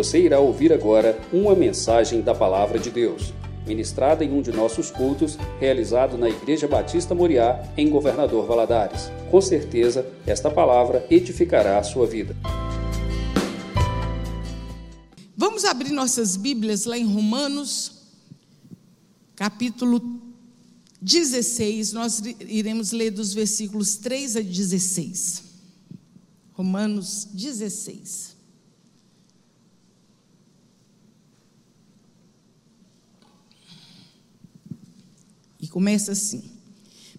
Você irá ouvir agora uma mensagem da Palavra de Deus, ministrada em um de nossos cultos, realizado na Igreja Batista Moriá, em Governador Valadares. Com certeza, esta palavra edificará a sua vida. Vamos abrir nossas Bíblias lá em Romanos, capítulo 16. Nós iremos ler dos versículos 3 a 16. Romanos 16. Começa assim.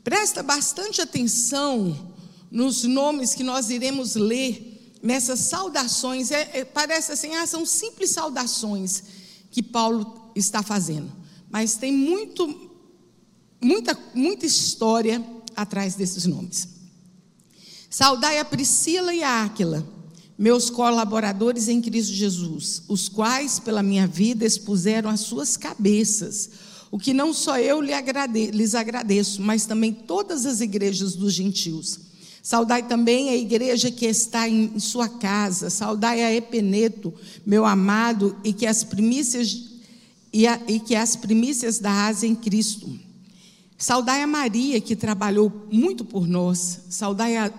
Presta bastante atenção nos nomes que nós iremos ler nessas saudações. É, é, parece assim, ah, são simples saudações que Paulo está fazendo. Mas tem muito, muita, muita história atrás desses nomes. Saudai a Priscila e a Áquila, meus colaboradores em Cristo Jesus, os quais, pela minha vida, expuseram as suas cabeças, o que não só eu lhes agradeço, mas também todas as igrejas dos gentios. Saudai também a igreja que está em sua casa, saudai a Epeneto, meu amado, e que as primícias e, a, e que as primícias da Ásia em Cristo. Saudai a Maria, que trabalhou muito por nós. Saudai a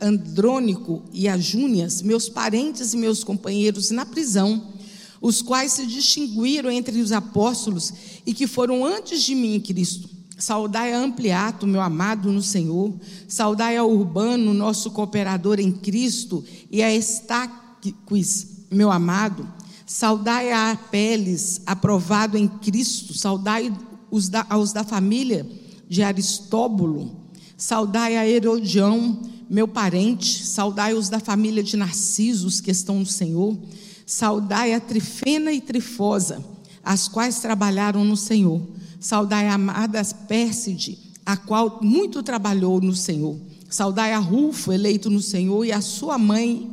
Andrônico e a Júnias, meus parentes e meus companheiros na prisão, os quais se distinguiram entre os apóstolos e que foram antes de mim Cristo. Saudai a Ampliato, meu amado no Senhor. Saudai a Urbano, nosso cooperador em Cristo, e a Estaquis, meu amado. Saudai a Apeles, aprovado em Cristo. Saudai os da, aos da família de Aristóbulo. Saudai a Herodião, meu parente, saudai-os da família de Narcisos que estão no Senhor, saudai a Trifena e Trifosa, as quais trabalharam no Senhor, saudai a amada Pérside, a qual muito trabalhou no Senhor, saudai a Rufo, eleito no Senhor, e a sua mãe,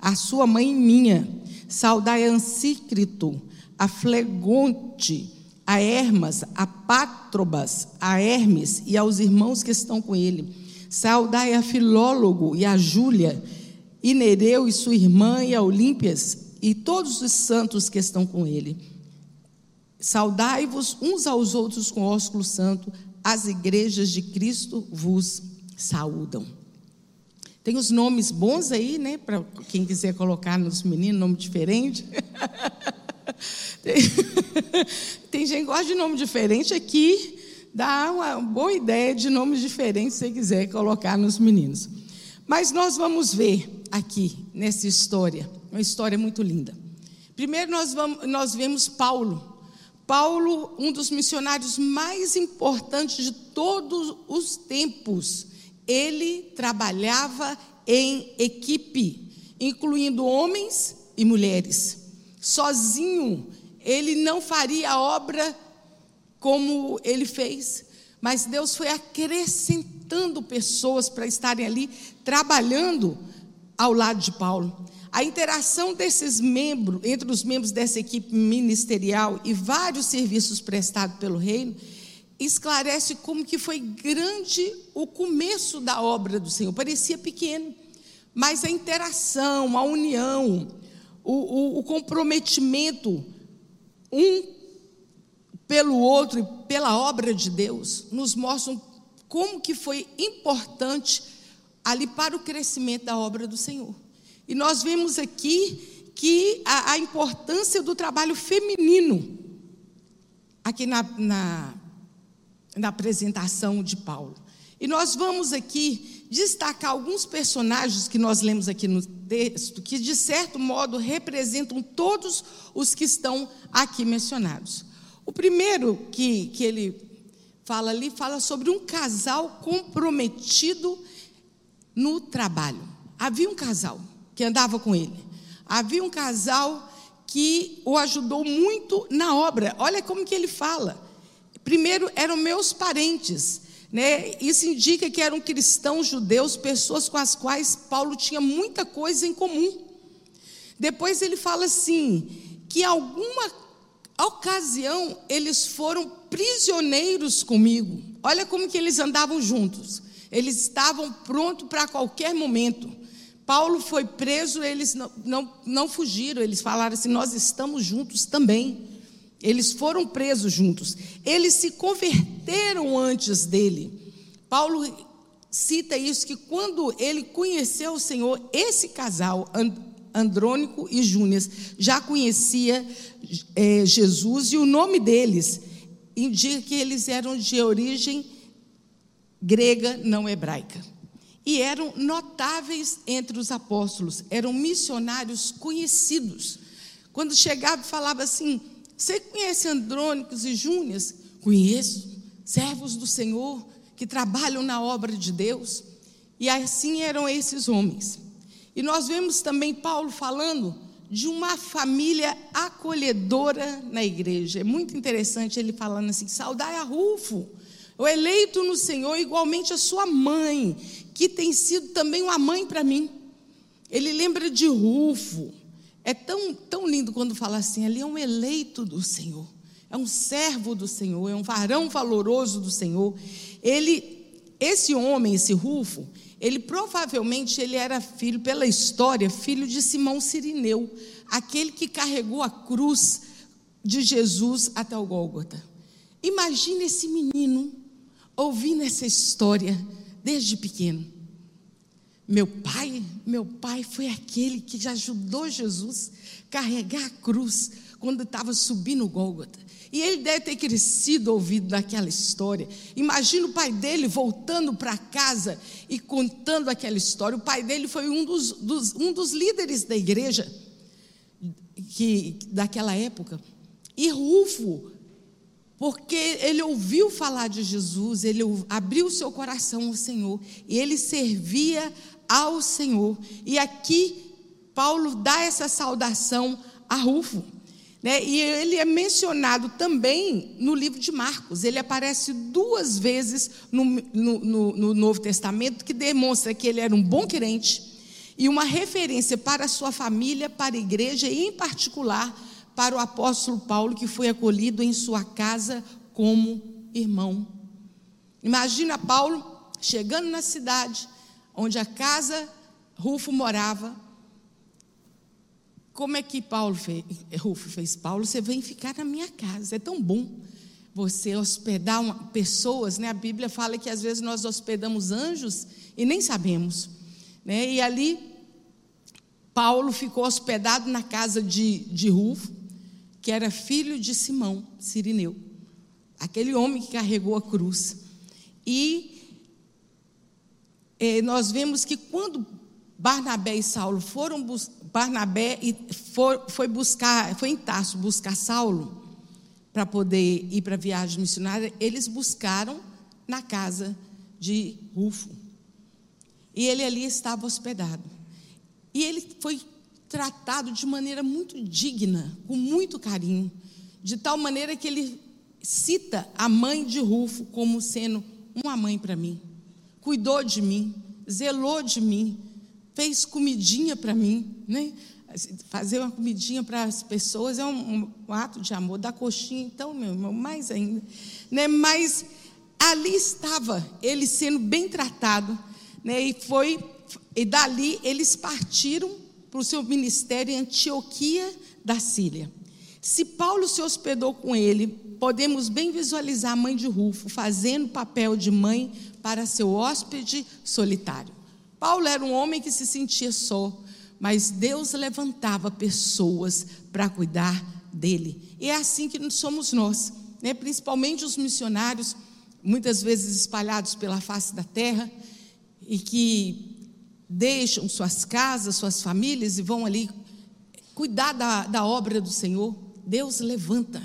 a sua mãe minha, saudai a Ansícrito, a Flegonte, a Hermas, a Pátrobas, a Hermes e aos irmãos que estão com ele. Saudai a Filólogo e a Júlia, e Nereu e sua irmã, e a Olímpias, e todos os santos que estão com ele. Saudai-vos uns aos outros com ósculo santo, as igrejas de Cristo vos saúdam. Tem os nomes bons aí, né? Para quem quiser colocar nos meninos, nome diferente. tem, tem gente que gosta de nome diferente aqui dá uma boa ideia de nomes diferentes, se você quiser colocar nos meninos. Mas nós vamos ver aqui, nessa história, uma história muito linda. Primeiro, nós, vamos, nós vemos Paulo. Paulo, um dos missionários mais importantes de todos os tempos. Ele trabalhava em equipe, incluindo homens e mulheres. Sozinho, ele não faria a obra como ele fez, mas Deus foi acrescentando pessoas para estarem ali trabalhando ao lado de Paulo. A interação desses membros, entre os membros dessa equipe ministerial e vários serviços prestados pelo reino, esclarece como que foi grande o começo da obra do Senhor. Parecia pequeno, mas a interação, a união, o, o, o comprometimento um pelo outro e pela obra de Deus, nos mostram como que foi importante ali para o crescimento da obra do Senhor. E nós vemos aqui que a, a importância do trabalho feminino, aqui na, na, na apresentação de Paulo. E nós vamos aqui destacar alguns personagens que nós lemos aqui no texto, que de certo modo representam todos os que estão aqui mencionados. O primeiro que, que ele fala ali, fala sobre um casal comprometido no trabalho. Havia um casal que andava com ele. Havia um casal que o ajudou muito na obra. Olha como que ele fala. Primeiro eram meus parentes, né? Isso indica que eram cristãos judeus, pessoas com as quais Paulo tinha muita coisa em comum. Depois ele fala assim, que alguma ocasião, eles foram prisioneiros comigo. Olha como que eles andavam juntos. Eles estavam prontos para qualquer momento, Paulo foi preso, eles não, não, não fugiram, eles falaram assim: nós estamos juntos também. Eles foram presos juntos. Eles se converteram antes dele. Paulo cita isso que quando ele conheceu o Senhor, esse casal, Andrônico e Júnias, já conhecia é, Jesus e o nome deles indica que eles eram de origem grega, não hebraica e eram notáveis entre os apóstolos, eram missionários conhecidos. Quando chegava falava assim: Você conhece Andrônicos e Júnias? Conheço, servos do Senhor que trabalham na obra de Deus. E assim eram esses homens. E nós vemos também Paulo falando de uma família acolhedora na igreja. É muito interessante ele falando assim: saudai a Rufo, o eleito no Senhor, igualmente a sua mãe, que tem sido também uma mãe para mim. Ele lembra de Rufo. É tão, tão lindo quando fala assim: ali é um eleito do Senhor, é um servo do Senhor, é um varão valoroso do Senhor. Ele, esse homem, esse Rufo, ele provavelmente ele era filho, pela história, filho de Simão Sirineu, aquele que carregou a cruz de Jesus até o Gólgota. Imagine esse menino ouvindo essa história desde pequeno. Meu pai, meu pai foi aquele que ajudou Jesus carregar a cruz quando estava subindo o Gólgota. E ele deve ter crescido ouvido daquela história. Imagina o pai dele voltando para casa e contando aquela história. O pai dele foi um dos, dos, um dos líderes da igreja que, daquela época. E Rufo porque ele ouviu falar de Jesus, ele abriu seu coração ao Senhor e ele servia ao Senhor. E aqui Paulo dá essa saudação a Rufo. Né? E ele é mencionado também no livro de Marcos. Ele aparece duas vezes no, no, no, no Novo Testamento, que demonstra que ele era um bom crente e uma referência para a sua família, para a igreja e, em particular, para o apóstolo Paulo, que foi acolhido em sua casa como irmão. Imagina Paulo chegando na cidade onde a casa Rufo morava. Como é que Paulo fez? Rufo fez Paulo, você vem ficar na minha casa. É tão bom você hospedar uma, pessoas, né? A Bíblia fala que às vezes nós hospedamos anjos e nem sabemos, né? E ali Paulo ficou hospedado na casa de, de Rufo que era filho de Simão, Sirineu, aquele homem que carregou a cruz. E eh, nós vemos que quando Barnabé e Saulo foram Barnabé e for, foi buscar, foi em Tarso buscar Saulo para poder ir para a viagem missionária, eles buscaram na casa de Rufo. E ele ali estava hospedado. E ele foi tratado de maneira muito digna, com muito carinho, de tal maneira que ele cita a mãe de Rufo como sendo uma mãe para mim. Cuidou de mim, zelou de mim, fez comidinha para mim, né? Fazer uma comidinha para as pessoas é um, um, ato de amor. Da coxinha, então, meu irmão, mais ainda. Né? Mas ali estava ele sendo bem tratado, né? E foi, e dali eles partiram para o seu ministério em Antioquia da Síria. Se Paulo se hospedou com ele, podemos bem visualizar a mãe de Rufo fazendo papel de mãe para seu hóspede solitário. Paulo era um homem que se sentia só, mas Deus levantava pessoas para cuidar dele. E é assim que somos nós, né? principalmente os missionários, muitas vezes espalhados pela face da terra, e que deixam suas casas, suas famílias e vão ali cuidar da, da obra do Senhor, Deus levanta.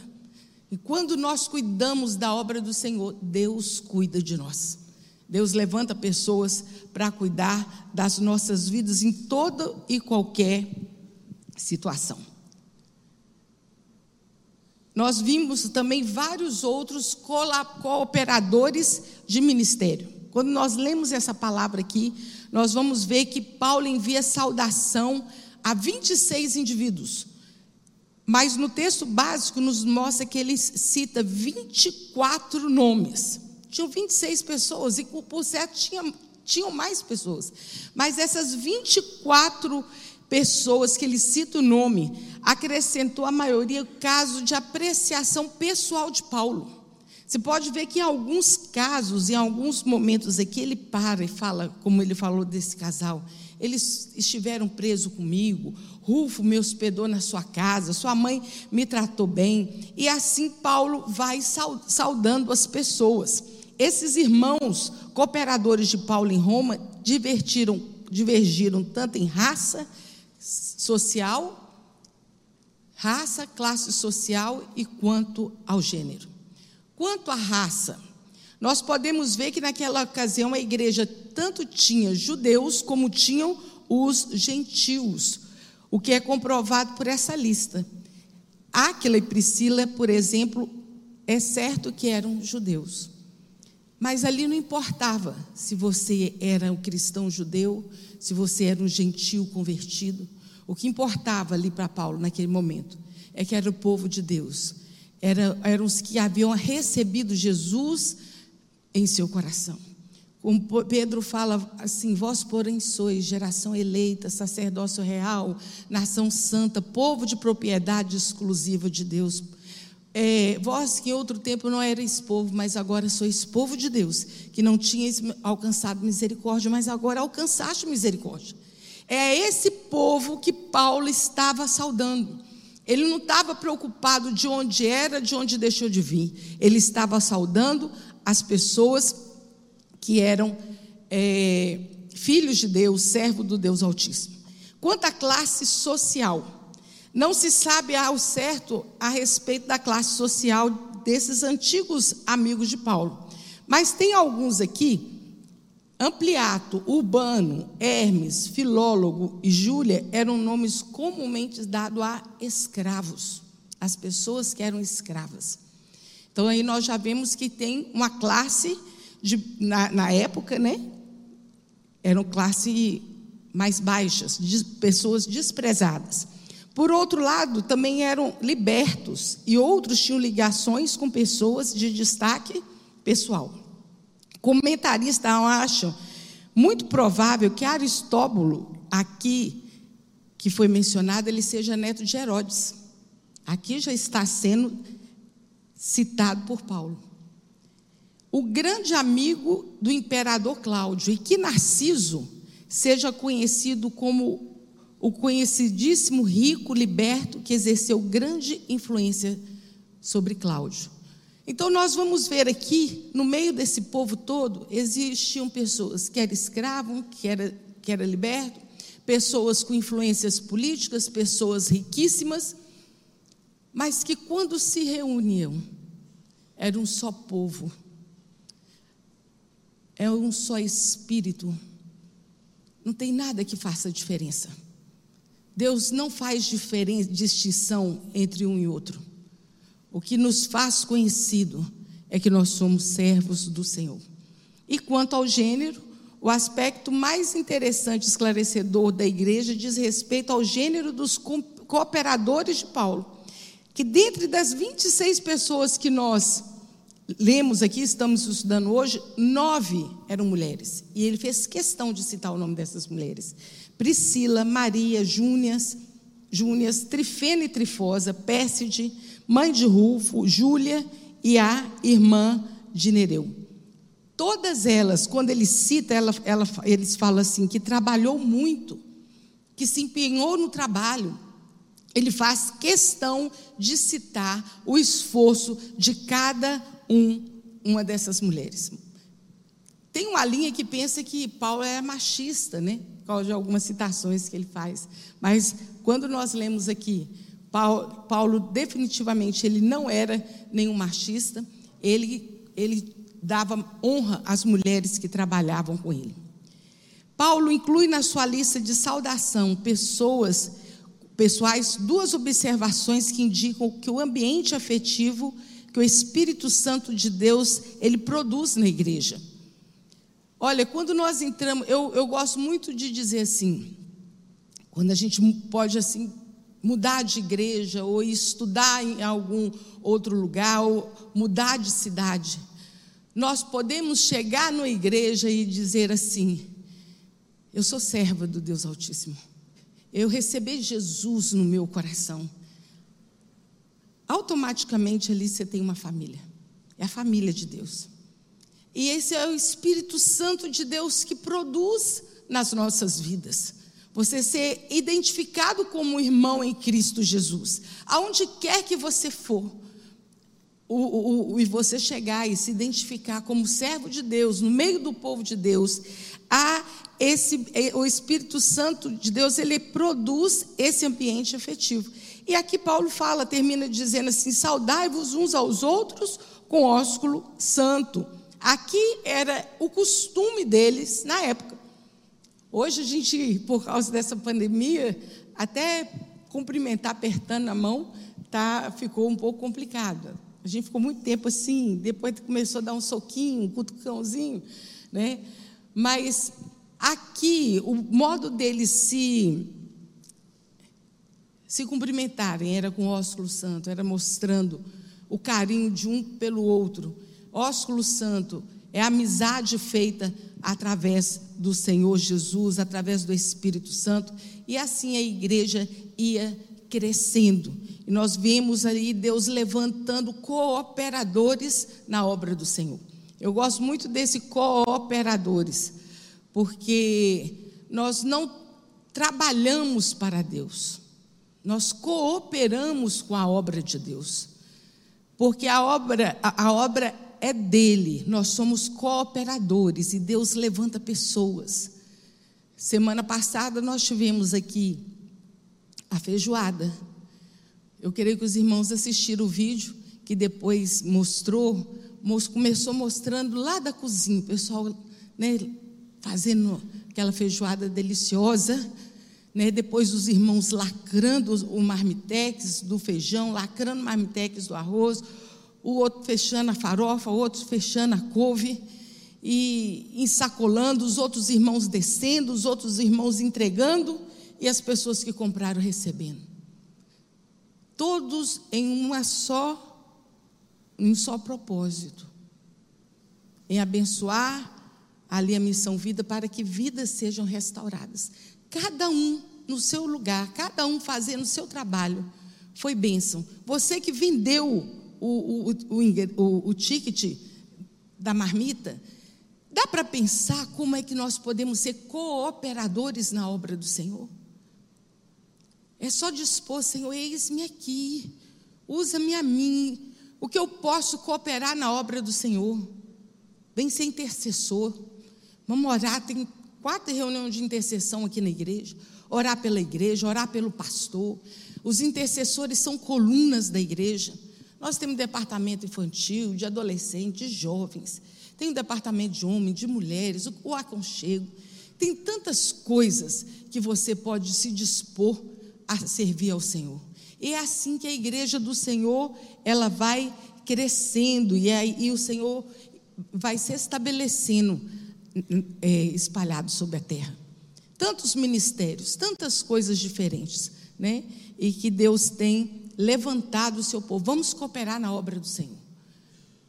E quando nós cuidamos da obra do Senhor, Deus cuida de nós. Deus levanta pessoas para cuidar das nossas vidas em toda e qualquer situação. Nós vimos também vários outros cooperadores de ministério. Quando nós lemos essa palavra aqui, nós vamos ver que Paulo envia saudação a 26 indivíduos. Mas no texto básico nos mostra que ele cita 24 nomes. Tinham 26 pessoas e por certo tinha tinham mais pessoas. Mas essas 24 pessoas que ele cita o nome, acrescentou a maioria caso de apreciação pessoal de Paulo. Você pode ver que em alguns casos, em alguns momentos aqui, ele para e fala, como ele falou desse casal, eles estiveram presos comigo, Rufo me hospedou na sua casa, sua mãe me tratou bem, e assim Paulo vai saudando as pessoas. Esses irmãos cooperadores de Paulo em Roma divertiram, divergiram tanto em raça social, raça, classe social e quanto ao gênero. Quanto à raça, nós podemos ver que naquela ocasião a igreja tanto tinha judeus como tinham os gentios, o que é comprovado por essa lista. Áquila e Priscila, por exemplo, é certo que eram judeus. Mas ali não importava se você era um cristão judeu, se você era um gentil convertido. O que importava ali para Paulo naquele momento é que era o povo de Deus. Era, eram os que haviam recebido Jesus em seu coração. Como Pedro fala assim: Vós, porém, sois geração eleita, sacerdócio real, nação santa, povo de propriedade exclusiva de Deus. É, vós que em outro tempo não erais povo, mas agora sois povo de Deus, que não tinhais alcançado misericórdia, mas agora alcançaste misericórdia. É esse povo que Paulo estava saudando. Ele não estava preocupado de onde era, de onde deixou de vir. Ele estava saudando as pessoas que eram é, filhos de Deus, servo do Deus Altíssimo. Quanto à classe social, não se sabe ao certo a respeito da classe social desses antigos amigos de Paulo. Mas tem alguns aqui, Ampliato, Urbano, Hermes, Filólogo e Júlia eram nomes comumente dados a escravos, as pessoas que eram escravas. Então aí nós já vemos que tem uma classe de, na, na época, né? Eram classe mais baixas, de pessoas desprezadas. Por outro lado, também eram libertos e outros tinham ligações com pessoas de destaque pessoal. Comentaristas acham muito provável que Aristóbulo, aqui que foi mencionado, ele seja neto de Herodes. Aqui já está sendo citado por Paulo. O grande amigo do imperador Cláudio, e que Narciso seja conhecido como o conhecidíssimo rico liberto que exerceu grande influência sobre Cláudio. Então nós vamos ver aqui, no meio desse povo todo, existiam pessoas que eram escravos, que era, que era liberto, pessoas com influências políticas, pessoas riquíssimas, mas que quando se reuniam, era um só povo, é um só espírito. Não tem nada que faça diferença. Deus não faz distinção entre um e outro. O que nos faz conhecido é que nós somos servos do Senhor. E quanto ao gênero, o aspecto mais interessante esclarecedor da igreja diz respeito ao gênero dos cooperadores de Paulo que dentre das 26 pessoas que nós lemos aqui, estamos estudando hoje, nove eram mulheres. E ele fez questão de citar o nome dessas mulheres: Priscila, Maria, Júnias, Júnias, Trifena e Trifosa, Pérside, mãe de Rufo, Júlia e a irmã de Nereu. Todas elas, quando ele cita, ela, ela, eles falam assim: que trabalhou muito, que se empenhou no trabalho, ele faz questão de citar o esforço de cada um, uma dessas mulheres. Tem uma linha que pensa que Paulo é machista, né? Por causa de algumas citações que ele faz. Mas quando nós lemos aqui, Paulo, definitivamente ele não era nenhum machista, ele, ele dava honra às mulheres que trabalhavam com ele. Paulo inclui na sua lista de saudação pessoas pessoais duas observações que indicam que o ambiente afetivo que o Espírito Santo de Deus ele produz na igreja. Olha, quando nós entramos, eu, eu gosto muito de dizer assim, quando a gente pode assim mudar de igreja ou estudar em algum outro lugar ou mudar de cidade, nós podemos chegar na igreja e dizer assim: Eu sou serva do Deus Altíssimo. Eu recebi Jesus no meu coração. Automaticamente ali você tem uma família. É a família de Deus. E esse é o Espírito Santo de Deus que produz nas nossas vidas. Você ser identificado como irmão em Cristo Jesus. Aonde quer que você for, o, o, o, e você chegar e se identificar como servo de Deus, no meio do povo de Deus, há esse, o Espírito Santo de Deus, ele produz esse ambiente afetivo. E aqui Paulo fala, termina dizendo assim: saudai-vos uns aos outros com ósculo santo. Aqui era o costume deles na época. Hoje a gente, por causa dessa pandemia, até cumprimentar apertando a mão, tá, ficou um pouco complicado. A gente ficou muito tempo assim, depois começou a dar um soquinho, um cutucãozinho, né? Mas aqui, o modo deles se se cumprimentarem era com o ósculo santo, era mostrando o carinho de um pelo outro. Ósculo santo é a amizade feita através do Senhor Jesus, através do Espírito Santo, e assim a igreja ia crescendo. E nós vemos aí Deus levantando cooperadores na obra do Senhor. Eu gosto muito desse cooperadores, porque nós não trabalhamos para Deus, nós cooperamos com a obra de Deus. Porque a obra, a, a obra é dele, nós somos cooperadores e Deus levanta pessoas. Semana passada nós tivemos aqui a feijoada. Eu creio que os irmãos assistiram o vídeo que depois mostrou, começou mostrando lá da cozinha, o pessoal né, fazendo aquela feijoada deliciosa. Né, depois os irmãos lacrando o marmitex do feijão, lacrando o marmitex do arroz, o outro fechando a farofa, o outro fechando a couve e ensacolando, os outros irmãos descendo, os outros irmãos entregando e as pessoas que compraram recebendo. Todos em uma só, em um só propósito, em abençoar ali a missão vida para que vidas sejam restauradas. Cada um no seu lugar, cada um fazendo o seu trabalho, foi bênção. Você que vendeu o, o, o, o, ticket da marmita, dá para pensar como é que nós podemos ser cooperadores na obra do Senhor? É só dispor, Senhor, eis-me aqui, usa-me a mim, o que eu posso cooperar na obra do Senhor. Vem ser intercessor. Vamos orar, tem quatro reuniões de intercessão aqui na igreja. Orar pela igreja, orar pelo pastor. Os intercessores são colunas da igreja. Nós temos departamento infantil, de adolescentes, de jovens. Tem um departamento de homens, de mulheres, o aconchego. Tem tantas coisas que você pode se dispor a servir ao Senhor. E é assim que a igreja do Senhor, ela vai crescendo e, aí, e o Senhor vai se estabelecendo é, espalhado sobre a terra. Tantos ministérios, tantas coisas diferentes, né? E que Deus tem levantado o seu povo. Vamos cooperar na obra do Senhor.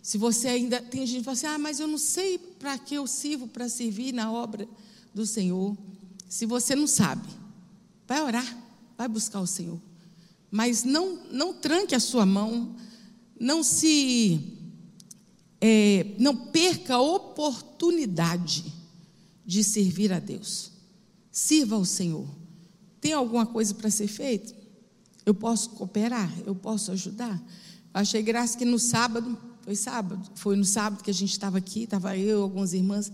Se você ainda tem gente que fala assim, ah, mas eu não sei para que eu sirvo para servir na obra do Senhor. Se você não sabe, vai orar vai buscar o Senhor. Mas não, não tranque a sua mão, não se. É, não perca a oportunidade de servir a Deus. Sirva ao Senhor. Tem alguma coisa para ser feita? Eu posso cooperar? Eu posso ajudar? Achei graça que no sábado, foi sábado, foi no sábado que a gente estava aqui, estava eu, algumas irmãs.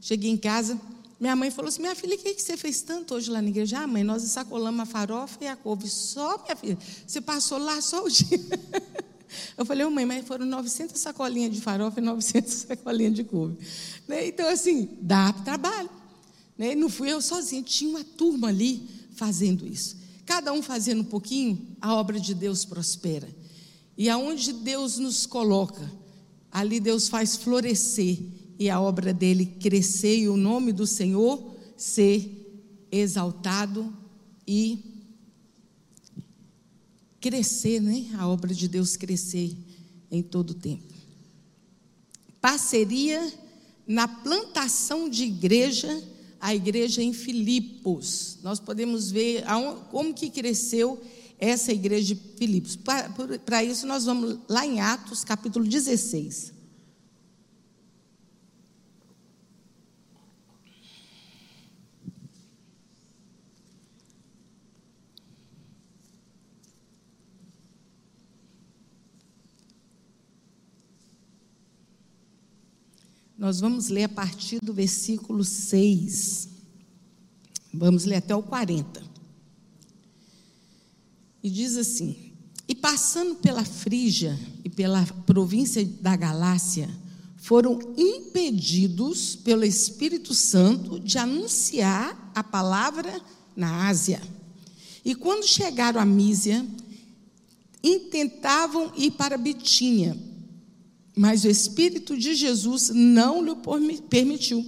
Cheguei em casa, minha mãe falou assim: Minha filha, o que, que você fez tanto hoje lá na igreja? Ah, mãe, nós sacolamos a farofa e a couve. Só, minha filha, você passou lá só o dia. Eu falei, mãe, mas foram 900 sacolinhas de farofa e 900 sacolinhas de couve. Né? Então, assim, dá trabalho. Né? Não fui eu sozinha, tinha uma turma ali fazendo isso. Cada um fazendo um pouquinho, a obra de Deus prospera. E aonde Deus nos coloca, ali Deus faz florescer e a obra dele crescer e o nome do Senhor ser exaltado e crescer, né? A obra de Deus crescer em todo o tempo. parceria na plantação de igreja, a igreja em Filipos. Nós podemos ver como que cresceu essa igreja de Filipos. Para isso, nós vamos lá em Atos, capítulo 16. Nós vamos ler a partir do versículo 6. Vamos ler até o 40. E diz assim: E passando pela Frígia e pela província da Galácia, foram impedidos pelo Espírito Santo de anunciar a palavra na Ásia. E quando chegaram a Mísia, intentavam ir para Bitínia mas o Espírito de Jesus não lhe permitiu.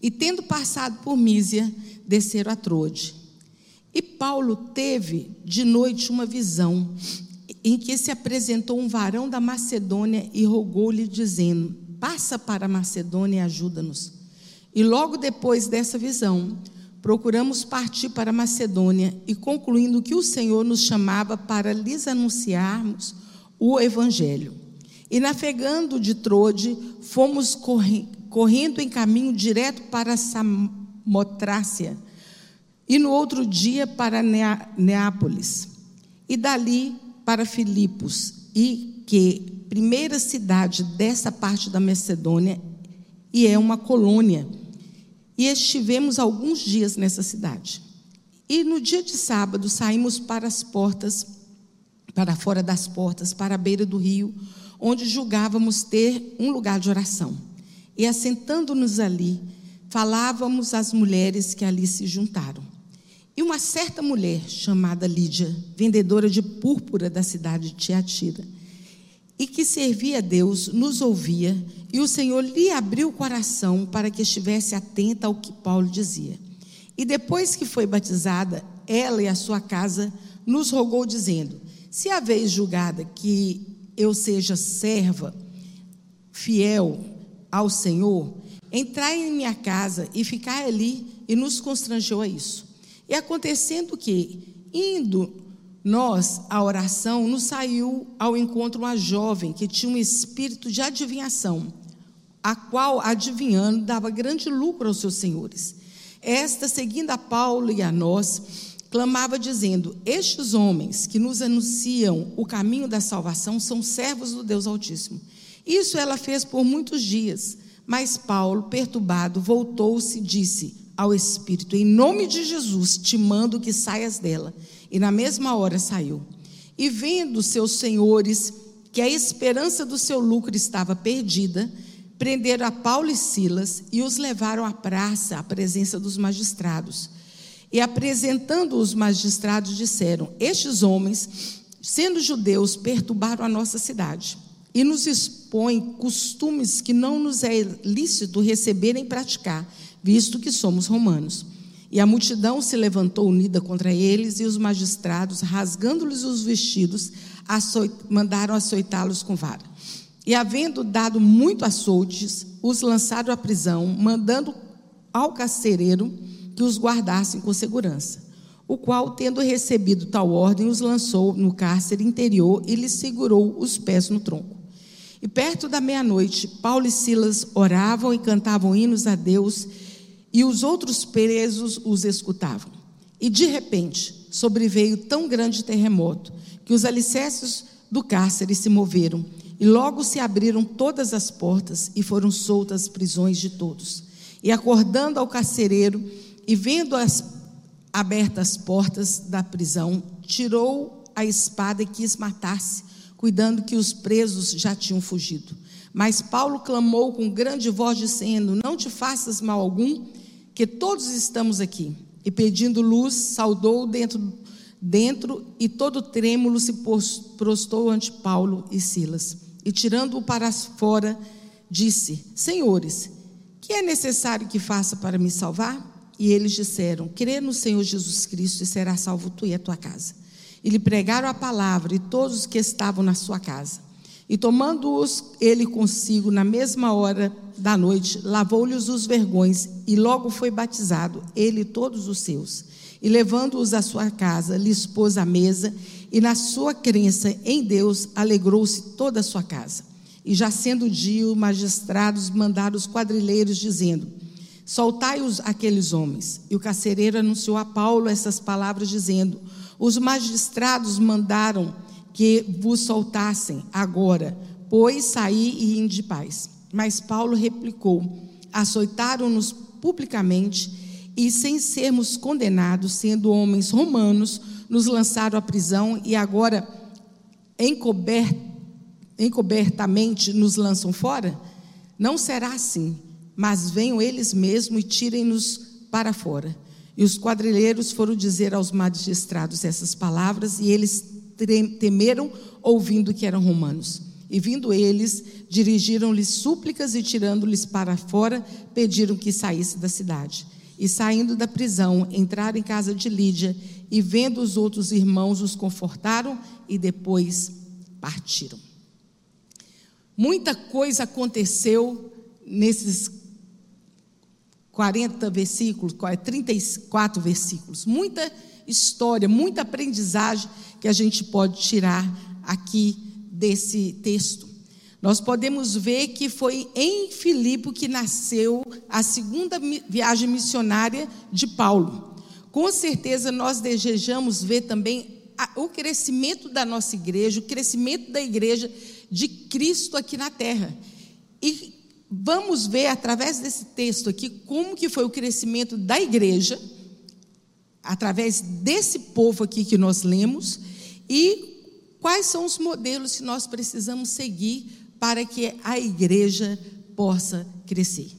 E tendo passado por Mísia, desceram a Trode. E Paulo teve de noite uma visão em que se apresentou um varão da Macedônia e rogou-lhe, dizendo: Passa para a Macedônia e ajuda-nos. E logo depois dessa visão, procuramos partir para a Macedônia e concluindo que o Senhor nos chamava para lhes anunciarmos o Evangelho. E navegando de Trode, fomos correndo em caminho direto para Samotrácia, e no outro dia para Neápolis, e dali para Filipos, e que primeira cidade dessa parte da Macedônia, e é uma colônia. E estivemos alguns dias nessa cidade. E no dia de sábado saímos para as portas, para fora das portas, para a beira do rio, onde julgávamos ter um lugar de oração. E assentando-nos ali, falávamos às mulheres que ali se juntaram. E uma certa mulher, chamada Lídia, vendedora de púrpura da cidade de Tiatira, e que servia a Deus, nos ouvia, e o Senhor lhe abriu o coração para que estivesse atenta ao que Paulo dizia. E depois que foi batizada, ela e a sua casa nos rogou, dizendo: Se haveis julgada que eu seja serva, fiel ao Senhor, entrai em minha casa e ficar ali, e nos constrangeu a isso. E acontecendo que, indo nós à oração, nos saiu ao encontro uma jovem que tinha um espírito de adivinhação, a qual, adivinhando, dava grande lucro aos seus senhores. Esta, seguindo a Paulo e a nós, clamava dizendo: Estes homens que nos anunciam o caminho da salvação são servos do Deus Altíssimo. Isso ela fez por muitos dias. Mas Paulo, perturbado, voltou-se e disse ao Espírito: Em nome de Jesus, te mando que saias dela. E na mesma hora saiu. E vendo seus senhores que a esperança do seu lucro estava perdida, prenderam a Paulo e Silas e os levaram à praça, à presença dos magistrados. E apresentando os magistrados, disseram: Estes homens, sendo judeus, perturbaram a nossa cidade e nos expõem costumes que não nos é lícito receber nem praticar, visto que somos romanos. E a multidão se levantou unida contra eles, e os magistrados, rasgando-lhes os vestidos, açoit mandaram açoitá-los com vara. E, havendo dado muito açoutes, os lançaram à prisão, mandando ao carcereiro que os guardassem com segurança. O qual, tendo recebido tal ordem, os lançou no cárcere interior e lhes segurou os pés no tronco. E perto da meia-noite, Paulo e Silas oravam e cantavam hinos a Deus, e os outros presos os escutavam. E de repente, sobreveio tão grande terremoto que os alicerces do cárcere se moveram, e logo se abriram todas as portas e foram soltas as prisões de todos. E acordando ao carcereiro, e vendo as abertas portas da prisão, tirou a espada e quis matar-se, cuidando que os presos já tinham fugido. Mas Paulo clamou com grande voz, dizendo: Não te faças mal algum, que todos estamos aqui. E pedindo luz, saudou dentro, dentro e todo trêmulo se prostou ante Paulo e Silas. E tirando-o para fora, disse: Senhores, que é necessário que faça para me salvar? E eles disseram: Crê no Senhor Jesus Cristo e será salvo tu e a tua casa. E lhe pregaram a palavra e todos os que estavam na sua casa. E tomando-os ele consigo na mesma hora da noite, lavou-lhes os vergões e logo foi batizado, ele e todos os seus. E levando-os à sua casa, lhes pôs a mesa, e na sua crença em Deus alegrou-se toda a sua casa. E já sendo dia, os magistrados mandaram os quadrilheiros, dizendo: Soltai-os aqueles homens. E o carcereiro anunciou a Paulo essas palavras, dizendo: Os magistrados mandaram que vos soltassem agora, pois saí e inde de paz. Mas Paulo replicou: Açoitaram-nos publicamente e, sem sermos condenados, sendo homens romanos, nos lançaram à prisão e agora, encobertamente, nos lançam fora? Não será assim, mas venham eles mesmos e tirem-nos para fora. E os quadrilheiros foram dizer aos magistrados essas palavras, e eles temeram, ouvindo que eram romanos. E vindo eles, dirigiram-lhes súplicas e, tirando-lhes para fora, pediram que saísse da cidade. E saindo da prisão, entraram em casa de Lídia e, vendo os outros irmãos, os confortaram e depois partiram. Muita coisa aconteceu nesses 40 versículos, 34 versículos. Muita história, muita aprendizagem que a gente pode tirar aqui desse texto. Nós podemos ver que foi em Filipe que nasceu a segunda viagem missionária de Paulo. Com certeza nós desejamos ver também o crescimento da nossa igreja, o crescimento da igreja de Cristo aqui na terra. E vamos ver através desse texto aqui como que foi o crescimento da igreja através desse povo aqui que nós lemos e Quais são os modelos que nós precisamos seguir para que a igreja possa crescer?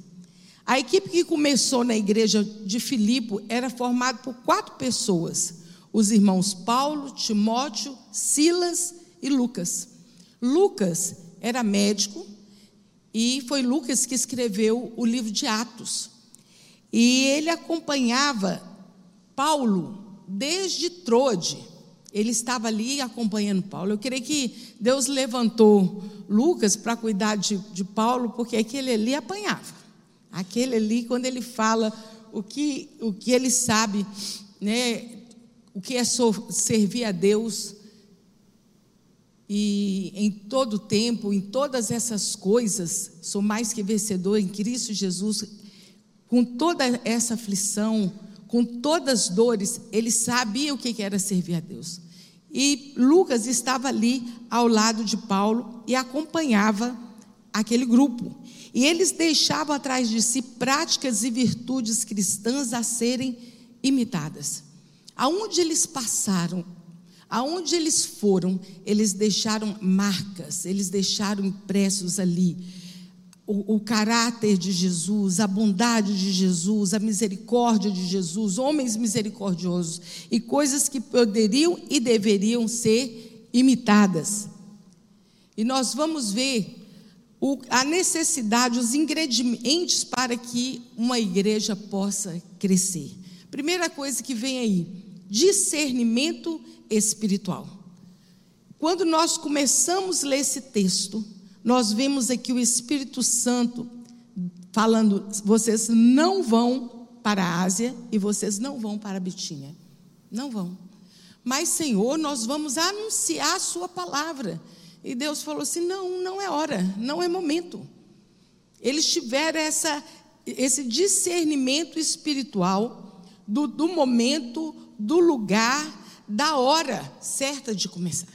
A equipe que começou na igreja de Filipe era formada por quatro pessoas: os irmãos Paulo, Timóteo, Silas e Lucas. Lucas era médico e foi Lucas que escreveu o livro de Atos. E ele acompanhava Paulo desde Trode. Ele estava ali acompanhando Paulo. Eu creio que Deus levantou Lucas para cuidar de, de Paulo, porque aquele ali apanhava. Aquele ali, quando ele fala o que, o que ele sabe, né, o que é servir a Deus, e em todo tempo, em todas essas coisas, sou mais que vencedor em Cristo Jesus, com toda essa aflição, com todas as dores, ele sabia o que era servir a Deus. E Lucas estava ali ao lado de Paulo e acompanhava aquele grupo. E eles deixavam atrás de si práticas e virtudes cristãs a serem imitadas. Aonde eles passaram, aonde eles foram, eles deixaram marcas, eles deixaram impressos ali o, o, caráter de Jesus, a bondade de Jesus, a misericórdia de Jesus, homens misericordiosos e coisas que poderiam e deveriam ser imitadas. E nós vamos ver o, a necessidade, os ingredientes para que uma igreja possa crescer. Primeira coisa que vem aí, discernimento espiritual. Quando nós começamos a ler esse texto, nós vemos aqui o Espírito Santo falando: vocês não vão para a Ásia e vocês não vão para a Bitínia. Não vão. Mas, Senhor, nós vamos anunciar a Sua palavra. E Deus falou assim: não, não é hora, não é momento. Eles tiveram essa, esse discernimento espiritual do, do momento, do lugar, da hora certa de começar.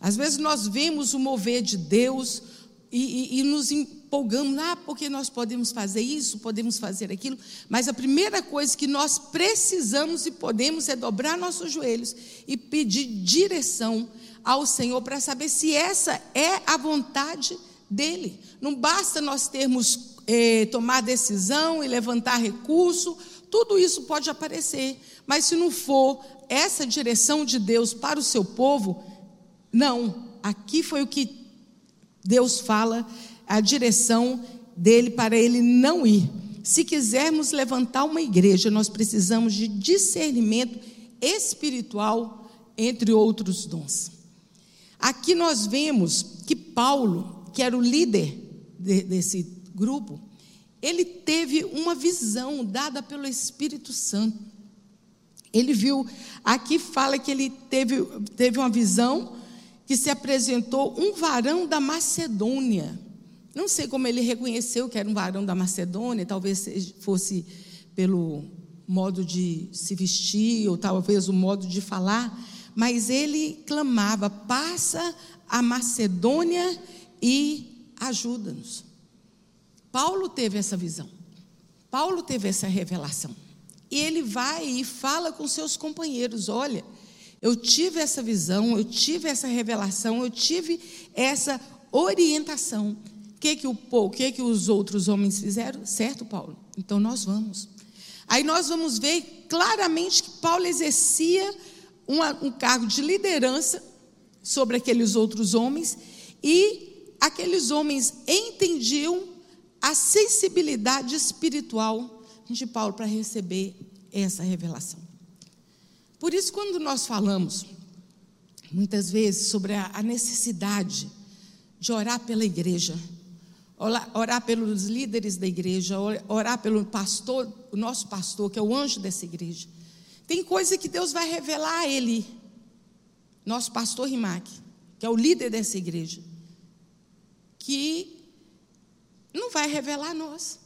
Às vezes nós vemos o mover de Deus, e, e, e nos empolgamos, ah, porque nós podemos fazer isso, podemos fazer aquilo, mas a primeira coisa que nós precisamos e podemos é dobrar nossos joelhos e pedir direção ao Senhor para saber se essa é a vontade dEle. Não basta nós termos eh, tomar decisão e levantar recurso, tudo isso pode aparecer, mas se não for essa direção de Deus para o seu povo, não. Aqui foi o que Deus fala a direção dele para ele não ir. Se quisermos levantar uma igreja, nós precisamos de discernimento espiritual, entre outros dons. Aqui nós vemos que Paulo, que era o líder de, desse grupo, ele teve uma visão dada pelo Espírito Santo. Ele viu, aqui fala que ele teve, teve uma visão que se apresentou um varão da Macedônia. Não sei como ele reconheceu que era um varão da Macedônia, talvez fosse pelo modo de se vestir, ou talvez o modo de falar, mas ele clamava: passa a Macedônia e ajuda-nos. Paulo teve essa visão, Paulo teve essa revelação. E ele vai e fala com seus companheiros: olha, eu tive essa visão, eu tive essa revelação, eu tive essa orientação. O que, que, o, que, que os outros homens fizeram? Certo, Paulo? Então nós vamos. Aí nós vamos ver claramente que Paulo exercia uma, um cargo de liderança sobre aqueles outros homens e aqueles homens entendiam a sensibilidade espiritual de Paulo para receber essa revelação. Por isso, quando nós falamos, muitas vezes, sobre a necessidade de orar pela igreja, orar pelos líderes da igreja, orar pelo pastor, o nosso pastor, que é o anjo dessa igreja. Tem coisa que Deus vai revelar a ele, nosso pastor Rimac, que é o líder dessa igreja, que não vai revelar a nós.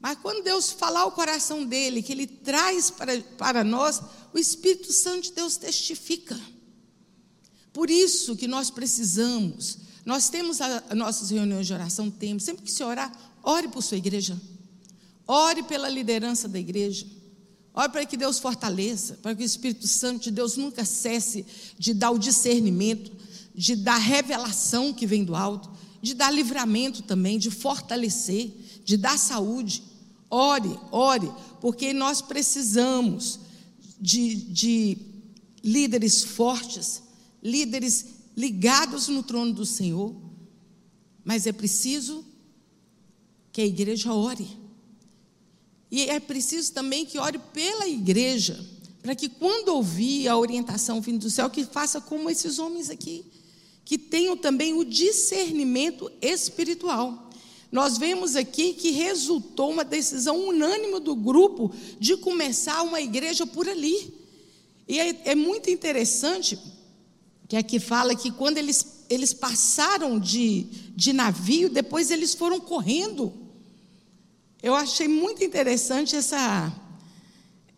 Mas quando Deus falar o coração dele, que ele traz para, para nós, o Espírito Santo de Deus testifica. Por isso que nós precisamos nós temos as nossas reuniões de oração, temos. Sempre que se orar, ore por sua igreja. Ore pela liderança da igreja. Ore para que Deus fortaleça, para que o Espírito Santo de Deus nunca cesse de dar o discernimento, de dar revelação que vem do alto, de dar livramento também, de fortalecer, de dar saúde. Ore, ore, porque nós precisamos de, de líderes fortes, líderes ligados no trono do Senhor, mas é preciso que a igreja ore. E é preciso também que ore pela igreja, para que quando ouvir a orientação vindo do céu, que faça como esses homens aqui, que tenham também o discernimento espiritual. Nós vemos aqui que resultou uma decisão unânime do grupo de começar uma igreja por ali. E é, é muito interessante que aqui fala que quando eles, eles passaram de, de navio, depois eles foram correndo. Eu achei muito interessante essa.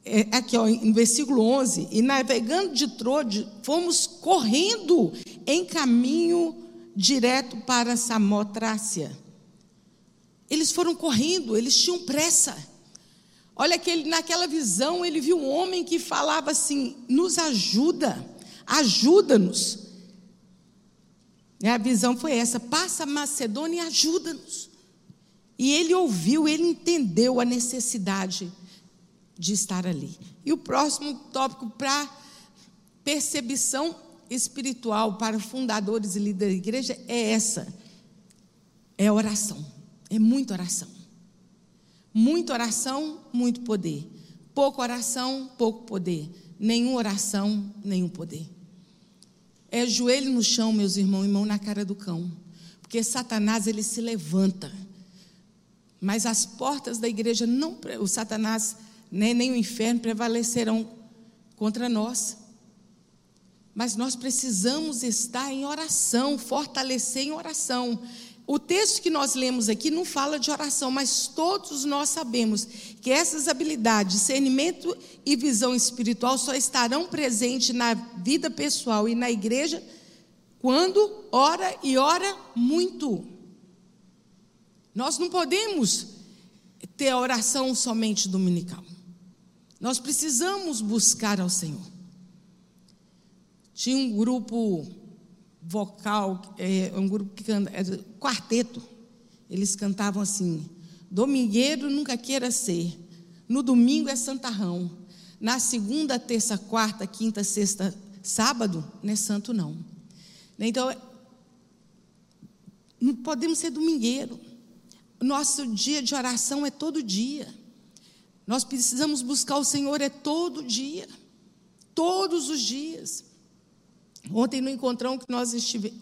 É, aqui, ó, em versículo 11: E navegando de Trode, fomos correndo em caminho direto para Samotrácia. Eles foram correndo, eles tinham pressa. Olha que ele, naquela visão ele viu um homem que falava assim: nos ajuda ajuda-nos. A visão foi essa: passa a Macedônia e ajuda-nos. E ele ouviu, ele entendeu a necessidade de estar ali. E o próximo tópico para percepção espiritual para fundadores e líderes da igreja é essa: é oração. É muita oração. Muita oração, muito poder. Pouca oração, pouco poder. Nenhuma oração, nenhum poder. É joelho no chão, meus irmãos, e mão na cara do cão. Porque Satanás, ele se levanta. Mas as portas da igreja, não, o Satanás, nem, nem o inferno prevalecerão contra nós. Mas nós precisamos estar em oração, fortalecer em oração. O texto que nós lemos aqui não fala de oração, mas todos nós sabemos que essas habilidades, discernimento e visão espiritual só estarão presentes na vida pessoal e na igreja quando ora e ora muito. Nós não podemos ter a oração somente dominical. Nós precisamos buscar ao Senhor. Tinha um grupo vocal, é, um grupo que canta, é, quarteto. Eles cantavam assim: Domingueiro nunca queira ser, no domingo é santarrão, na segunda, terça, quarta, quinta, sexta, sábado, não é santo não. Então, não podemos ser domingueiro. Nosso dia de oração é todo dia. Nós precisamos buscar o Senhor é todo dia. Todos os dias. Ontem no encontrão que nós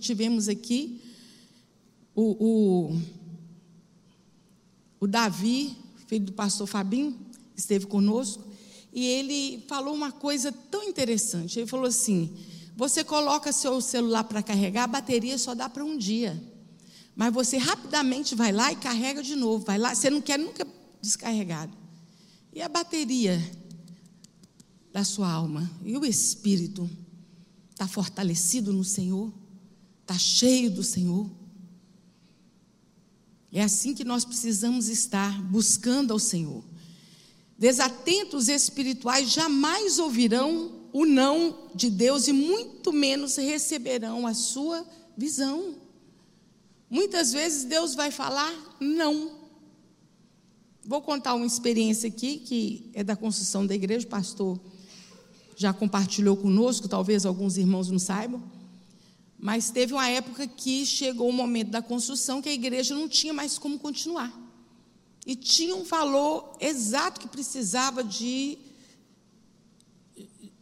tivemos aqui, o, o, o Davi, filho do pastor Fabinho, esteve conosco, e ele falou uma coisa tão interessante. Ele falou assim: você coloca seu celular para carregar, a bateria só dá para um dia. Mas você rapidamente vai lá e carrega de novo. Vai lá, você não quer nunca descarregado. E a bateria da sua alma e o espírito está fortalecido no Senhor, está cheio do Senhor. É assim que nós precisamos estar buscando ao Senhor. Desatentos espirituais jamais ouvirão o não de Deus e muito menos receberão a sua visão. Muitas vezes Deus vai falar não. Vou contar uma experiência aqui que é da construção da igreja, pastor já compartilhou conosco, talvez alguns irmãos não saibam. Mas teve uma época que chegou o momento da construção que a igreja não tinha mais como continuar. E tinha um valor exato que precisava de,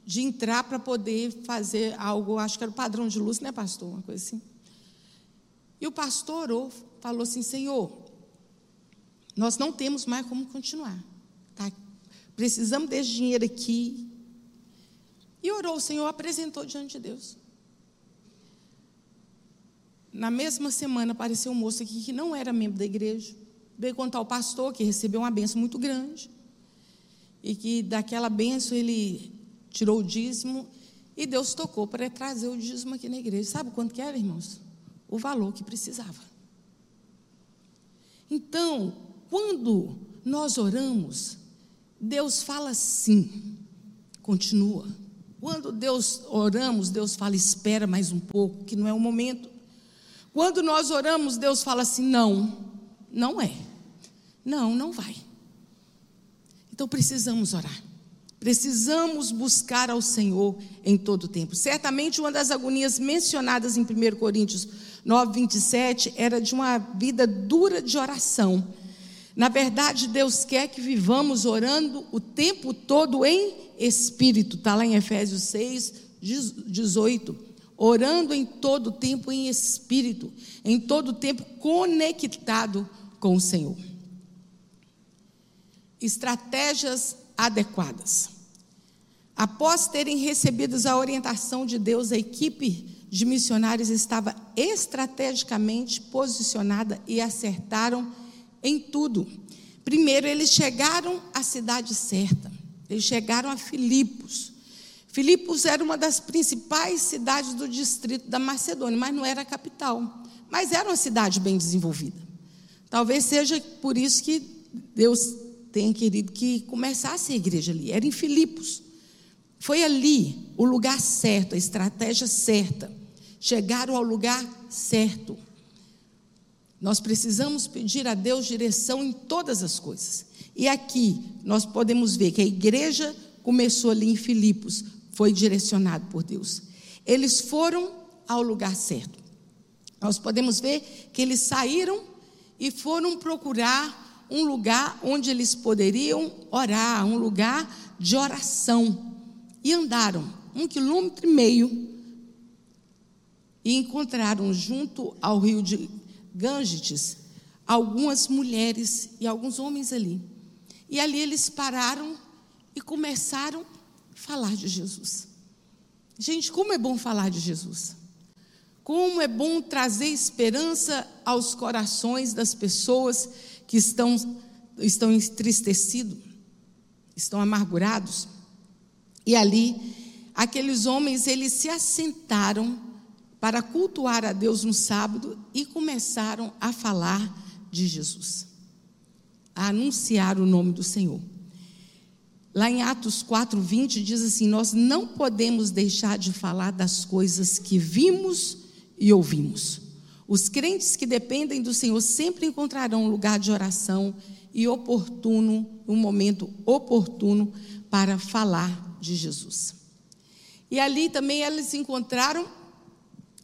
de entrar para poder fazer algo, acho que era o padrão de luz, né, pastor? Uma coisa assim. E o pastor orou, falou assim: Senhor, nós não temos mais como continuar. Tá? Precisamos desse dinheiro aqui. E orou, o Senhor apresentou diante de Deus. Na mesma semana apareceu um moço aqui que não era membro da igreja. Veio contar ao pastor que recebeu uma benção muito grande. E que daquela benção ele tirou o dízimo. E Deus tocou para trazer o dízimo aqui na igreja. Sabe quanto que era, irmãos? O valor que precisava. Então, quando nós oramos, Deus fala sim, continua. Quando Deus oramos, Deus fala espera mais um pouco, que não é o momento. Quando nós oramos, Deus fala assim: não, não é. Não, não vai. Então precisamos orar. Precisamos buscar ao Senhor em todo o tempo. Certamente uma das agonias mencionadas em 1 Coríntios 9, 27 era de uma vida dura de oração. Na verdade, Deus quer que vivamos orando o tempo todo em espírito. Está lá em Efésios 6, 18 orando em todo tempo em espírito, em todo tempo conectado com o Senhor. Estratégias adequadas. Após terem recebido a orientação de Deus, a equipe de missionários estava estrategicamente posicionada e acertaram em tudo. Primeiro, eles chegaram à cidade certa, eles chegaram a Filipos. Filipos era uma das principais cidades do distrito da Macedônia, mas não era a capital. Mas era uma cidade bem desenvolvida. Talvez seja por isso que Deus tenha querido que começasse a igreja ali. Era em Filipos. Foi ali o lugar certo, a estratégia certa. Chegaram ao lugar certo. Nós precisamos pedir a Deus direção em todas as coisas. E aqui nós podemos ver que a igreja começou ali em Filipos, foi direcionado por Deus. Eles foram ao lugar certo. Nós podemos ver que eles saíram e foram procurar um lugar onde eles poderiam orar, um lugar de oração. E andaram um quilômetro e meio e encontraram junto ao rio de Ganges algumas mulheres e alguns homens ali. E ali eles pararam e começaram falar de Jesus. Gente, como é bom falar de Jesus. Como é bom trazer esperança aos corações das pessoas que estão, estão entristecidos, estão amargurados. E ali, aqueles homens, eles se assentaram para cultuar a Deus no sábado e começaram a falar de Jesus, a anunciar o nome do Senhor. Lá em Atos 4:20 diz assim: Nós não podemos deixar de falar das coisas que vimos e ouvimos. Os crentes que dependem do Senhor sempre encontrarão um lugar de oração e oportuno, um momento oportuno para falar de Jesus. E ali também eles encontraram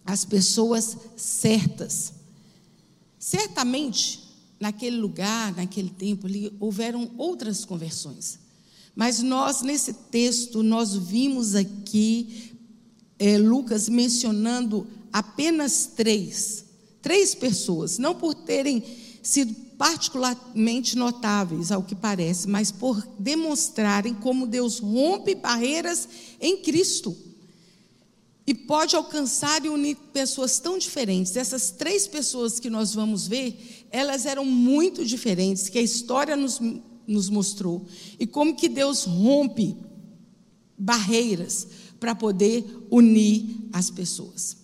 as pessoas certas. Certamente, naquele lugar, naquele tempo ali, houveram outras conversões. Mas nós, nesse texto, nós vimos aqui é, Lucas mencionando apenas três, três pessoas, não por terem sido particularmente notáveis, ao que parece, mas por demonstrarem como Deus rompe barreiras em Cristo e pode alcançar e unir pessoas tão diferentes. Essas três pessoas que nós vamos ver, elas eram muito diferentes, que a história nos, nos mostrou. E como que Deus rompe barreiras para poder unir as pessoas.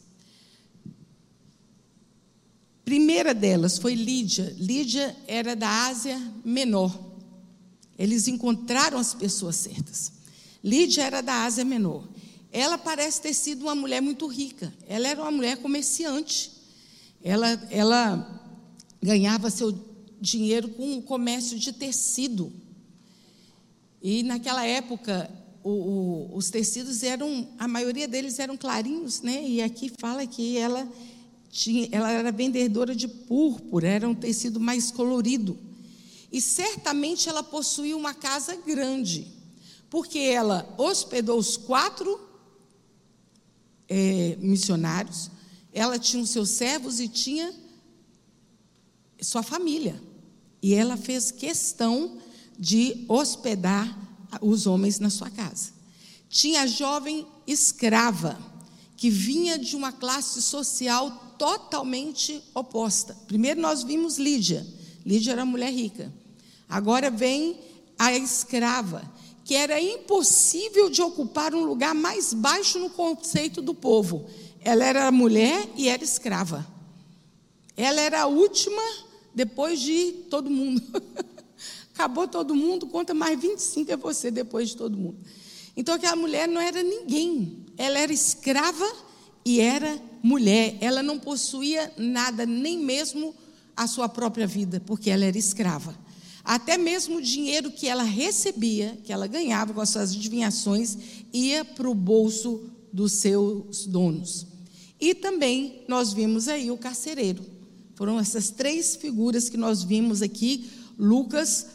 Primeira delas foi Lídia. Lídia era da Ásia Menor. Eles encontraram as pessoas certas. Lídia era da Ásia Menor. Ela parece ter sido uma mulher muito rica. Ela era uma mulher comerciante. Ela, ela ganhava seu dinheiro com o comércio de tecido. E naquela época, o, o, os tecidos eram, a maioria deles eram clarinhos, né? E aqui fala que ela tinha, ela era vendedora de púrpura, era um tecido mais colorido. E certamente ela possuía uma casa grande, porque ela hospedou os quatro é, missionários, ela tinha os seus servos e tinha sua família. E ela fez questão de hospedar os homens na sua casa. Tinha a jovem escrava, que vinha de uma classe social totalmente oposta. Primeiro nós vimos Lídia. Lídia era mulher rica. Agora vem a escrava, que era impossível de ocupar um lugar mais baixo no conceito do povo. Ela era mulher e era escrava. Ela era a última depois de todo mundo. Acabou todo mundo, conta mais 25 é você depois de todo mundo. Então aquela mulher não era ninguém. Ela era escrava e era mulher. Ela não possuía nada, nem mesmo a sua própria vida, porque ela era escrava. Até mesmo o dinheiro que ela recebia, que ela ganhava com as suas adivinhações, ia para o bolso dos seus donos. E também nós vimos aí o carcereiro. Foram essas três figuras que nós vimos aqui, Lucas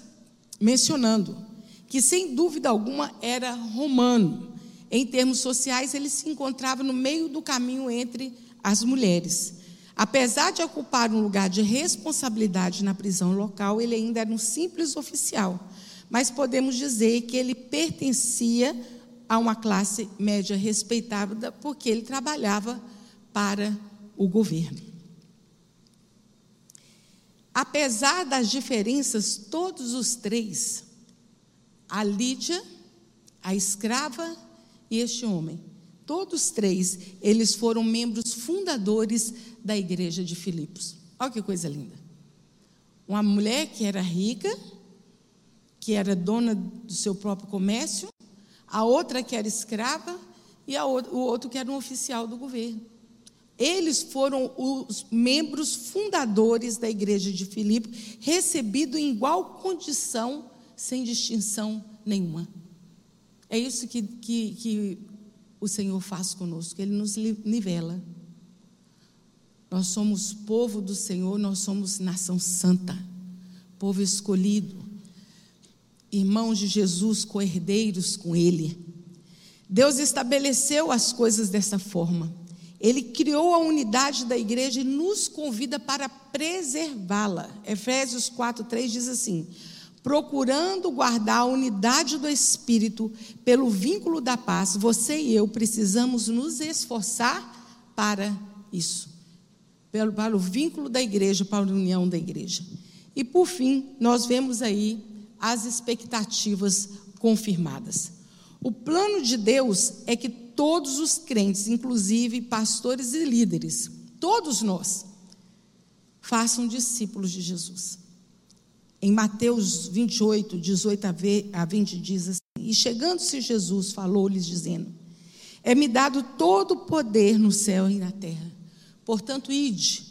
mencionando, que sem dúvida alguma era romano. Em termos sociais, ele se encontrava no meio do caminho entre as mulheres. Apesar de ocupar um lugar de responsabilidade na prisão local, ele ainda era um simples oficial. Mas podemos dizer que ele pertencia a uma classe média respeitável, porque ele trabalhava para o governo. Apesar das diferenças, todos os três, a Lídia, a escrava e este homem, todos três, eles foram membros fundadores da igreja de Filipos. Olha que coisa linda. Uma mulher que era rica, que era dona do seu próprio comércio, a outra que era escrava e a o outro que era um oficial do governo. Eles foram os membros fundadores da igreja de Filipos, recebido em igual condição, sem distinção nenhuma. É isso que, que, que o Senhor faz conosco, Ele nos nivela. Nós somos povo do Senhor, nós somos nação santa, povo escolhido, irmãos de Jesus, coerdeiros com Ele. Deus estabeleceu as coisas dessa forma. Ele criou a unidade da igreja e nos convida para preservá-la. Efésios 4:3 diz assim: procurando guardar a unidade do espírito pelo vínculo da paz, você e eu precisamos nos esforçar para isso para o vínculo da igreja, para a união da igreja. E por fim, nós vemos aí as expectativas confirmadas. O plano de Deus é que todos os crentes, inclusive pastores e líderes, todos nós, façam discípulos de Jesus. Em Mateus 28, 18 a 20, diz assim: E chegando-se Jesus, falou-lhes, dizendo: É-me dado todo o poder no céu e na terra. Portanto, ide,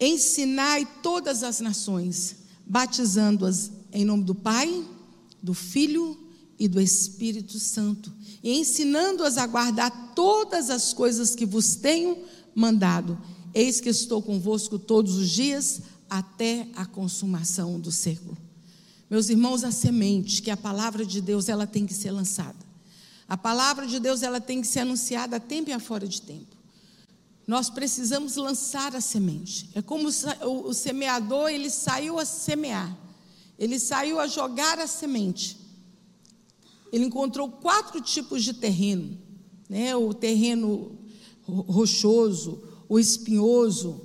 ensinai todas as nações, batizando-as em nome do Pai, do Filho e do Espírito Santo, e ensinando-as a guardar todas as coisas que vos tenho mandado. Eis que estou convosco todos os dias até a consumação do século. Meus irmãos, a semente, que é a palavra de Deus, ela tem que ser lançada. A palavra de Deus ela tem que ser anunciada a tempo e a fora de tempo. Nós precisamos lançar a semente. É como o semeador, ele saiu a semear. Ele saiu a jogar a semente. Ele encontrou quatro tipos de terreno, né? O terreno rochoso, o espinhoso,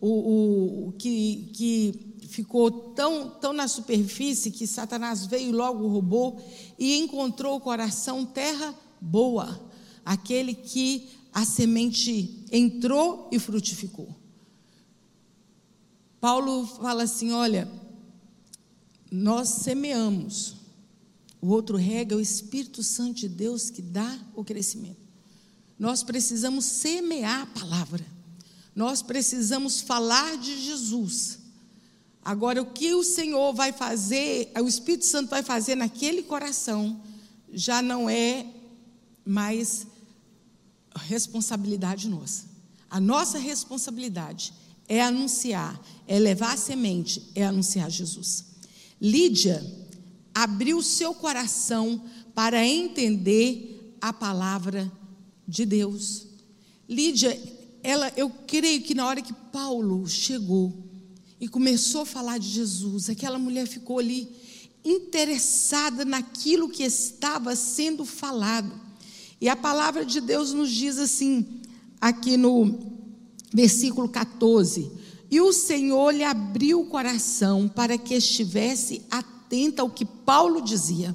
o, o, o que, que ficou tão, tão na superfície que Satanás veio logo roubou e encontrou o coração terra boa, aquele que a semente entrou e frutificou. Paulo fala assim: olha, nós semeamos, o outro rega é o Espírito Santo de Deus que dá o crescimento. Nós precisamos semear a palavra, nós precisamos falar de Jesus. Agora, o que o Senhor vai fazer, o Espírito Santo vai fazer naquele coração, já não é mais responsabilidade nossa. A nossa responsabilidade é anunciar, é levar a semente, é anunciar Jesus. Lídia abriu seu coração para entender a palavra de Deus. Lídia, ela, eu creio que na hora que Paulo chegou e começou a falar de Jesus, aquela mulher ficou ali interessada naquilo que estava sendo falado. E a palavra de Deus nos diz assim, aqui no versículo 14: E o Senhor lhe abriu o coração para que estivesse atenta ao que Paulo dizia.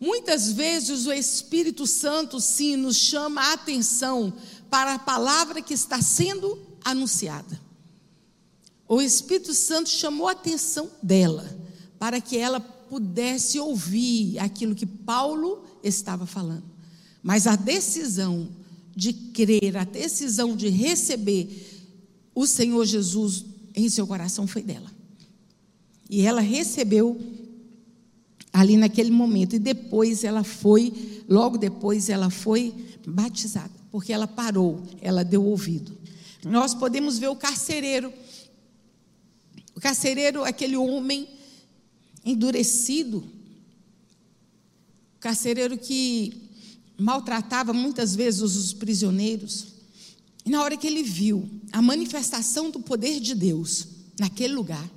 Muitas vezes o Espírito Santo, sim, nos chama a atenção para a palavra que está sendo anunciada. O Espírito Santo chamou a atenção dela para que ela pudesse ouvir aquilo que Paulo estava falando. Mas a decisão de crer, a decisão de receber o Senhor Jesus em seu coração foi dela. E ela recebeu ali naquele momento. E depois ela foi, logo depois ela foi batizada, porque ela parou, ela deu ouvido. Nós podemos ver o carcereiro. O carcereiro, aquele homem endurecido, o carcereiro que maltratava muitas vezes os prisioneiros. E na hora que ele viu a manifestação do poder de Deus naquele lugar,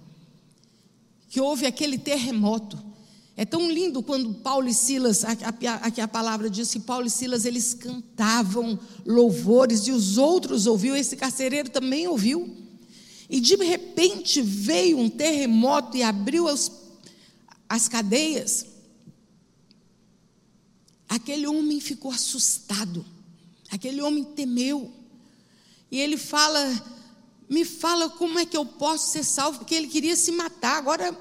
que houve aquele terremoto, é tão lindo quando Paulo e Silas, aqui a, a, palavra diz que Paulo e Silas eles cantavam louvores e os outros ouviam, esse carcereiro também ouviu. E de repente veio um terremoto e abriu as, as cadeias. Aquele homem ficou assustado, aquele homem temeu. E ele fala: Me fala como é que eu posso ser salvo, porque ele queria se matar. Agora,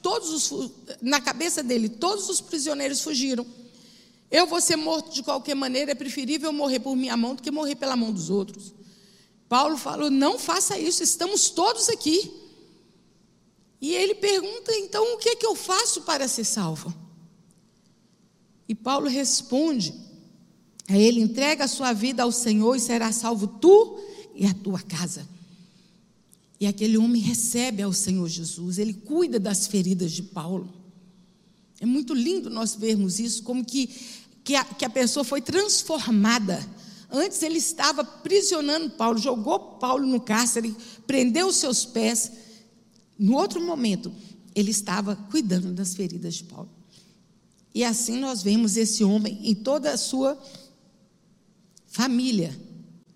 todos os, na cabeça dele, todos os prisioneiros fugiram. Eu vou ser morto de qualquer maneira, é preferível morrer por minha mão do que morrer pela mão dos outros. Paulo falou: Não faça isso, estamos todos aqui. E ele pergunta: Então, o que é que eu faço para ser salvo? E Paulo responde a ele: entrega a sua vida ao Senhor e será salvo tu e a tua casa. E aquele homem recebe ao Senhor Jesus, ele cuida das feridas de Paulo. É muito lindo nós vermos isso, como que, que, a, que a pessoa foi transformada. Antes ele estava prisionando Paulo, jogou Paulo no cárcere, prendeu os seus pés. No outro momento, ele estava cuidando das feridas de Paulo. E assim nós vemos esse homem em toda a sua família